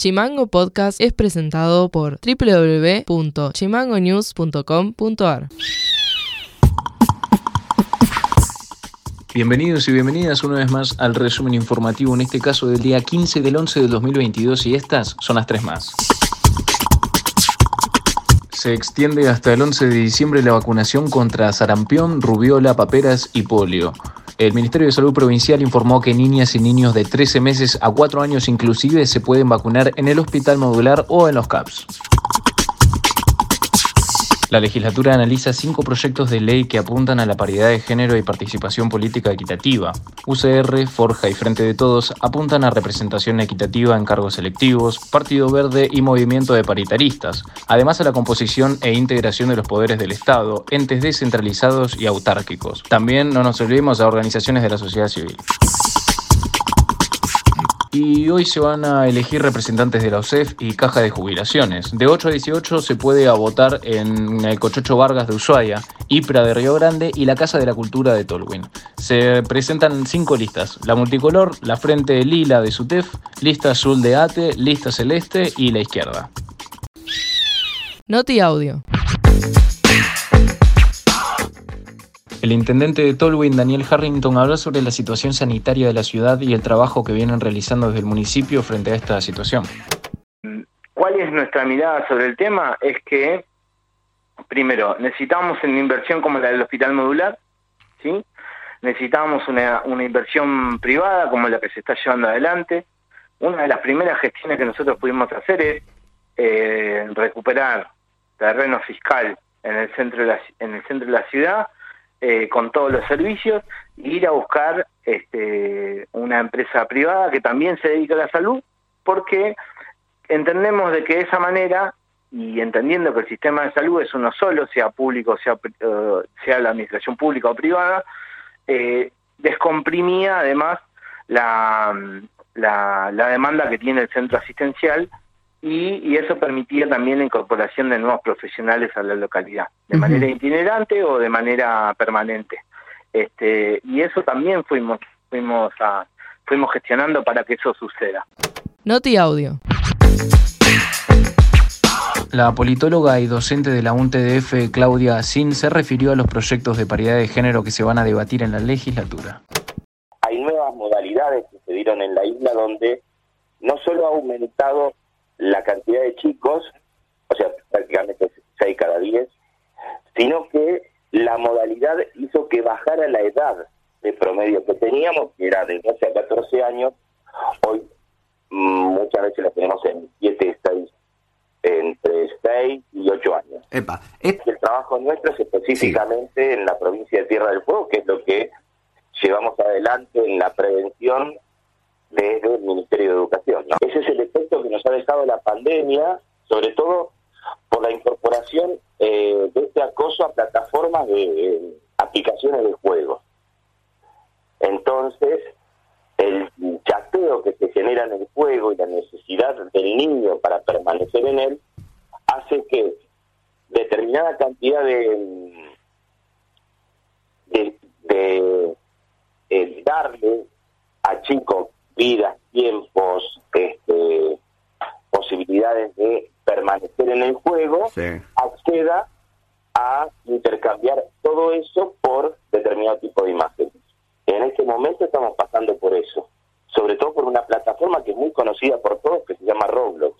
Chimango Podcast es presentado por www.chimangonews.com.ar. Bienvenidos y bienvenidas una vez más al resumen informativo, en este caso del día 15 del 11 del 2022 y estas son las tres más. Se extiende hasta el 11 de diciembre la vacunación contra sarampión, rubiola, paperas y polio. El Ministerio de Salud Provincial informó que niñas y niños de 13 meses a 4 años inclusive se pueden vacunar en el hospital modular o en los CAPS. La legislatura analiza cinco proyectos de ley que apuntan a la paridad de género y participación política equitativa. UCR, Forja y Frente de Todos apuntan a representación equitativa en cargos selectivos, Partido Verde y Movimiento de Paritaristas, además a la composición e integración de los poderes del Estado, entes descentralizados y autárquicos. También no nos olvidemos a organizaciones de la sociedad civil. Y hoy se van a elegir representantes de la OSEF y Caja de Jubilaciones. De 8 a 18 se puede votar en el Cochocho Vargas de Ushuaia, IPRA de Río Grande y la Casa de la Cultura de Tolwyn. Se presentan cinco listas: la multicolor, la frente lila de SUTEF, lista azul de ATE, lista celeste y la izquierda. Noti Audio. El intendente de Tolwyn, Daniel Harrington, habló sobre la situación sanitaria de la ciudad y el trabajo que vienen realizando desde el municipio frente a esta situación. ¿Cuál es nuestra mirada sobre el tema? Es que, primero, necesitamos una inversión como la del hospital modular, ¿sí? Necesitamos una, inversión privada como la que se está llevando adelante. Una de las primeras gestiones que nosotros pudimos hacer es eh, recuperar terreno fiscal en el centro de en el centro de la ciudad eh, con todos los servicios, ir a buscar este, una empresa privada que también se dedica a la salud, porque entendemos de que de esa manera, y entendiendo que el sistema de salud es uno solo, sea público, sea, eh, sea la administración pública o privada, eh, descomprimía además la, la, la demanda que tiene el centro asistencial y, eso permitía también la incorporación de nuevos profesionales a la localidad, de manera itinerante o de manera permanente. Este, y eso también fuimos, fuimos, a, fuimos gestionando para que eso suceda. Noti Audio. La politóloga y docente de la UNTDF, Claudia Sin, se refirió a los proyectos de paridad de género que se van a debatir en la legislatura. Hay nuevas modalidades que se dieron en la isla donde no solo ha aumentado la cantidad de chicos, o sea, prácticamente 6 cada 10, sino que la modalidad hizo que bajara la edad de promedio que teníamos, que era de 12 a 14 años, hoy mm, muchas veces la tenemos en 7, 6, entre 6 y 8 años. Epa, El trabajo nuestro es específicamente en la provincia de Tierra del Fuego, que es lo que llevamos adelante en la prevención desde el Ministerio de Educación. Ese es el efecto que nos ha dejado la pandemia, sobre todo por la incorporación eh, de este acoso a plataformas de aplicaciones de juegos. Entonces, el chateo que se genera en el juego y la necesidad del niño para permanecer en él hace que determinada cantidad de, de, eh, darle a chicos vidas, tiempos, este, posibilidades de permanecer en el juego, acceda a intercambiar todo eso por determinado tipo de imágenes. En este momento estamos pasando por eso, sobre todo por una plataforma que es muy conocida por todos, que se llama Roblox.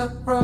Mr. Pro.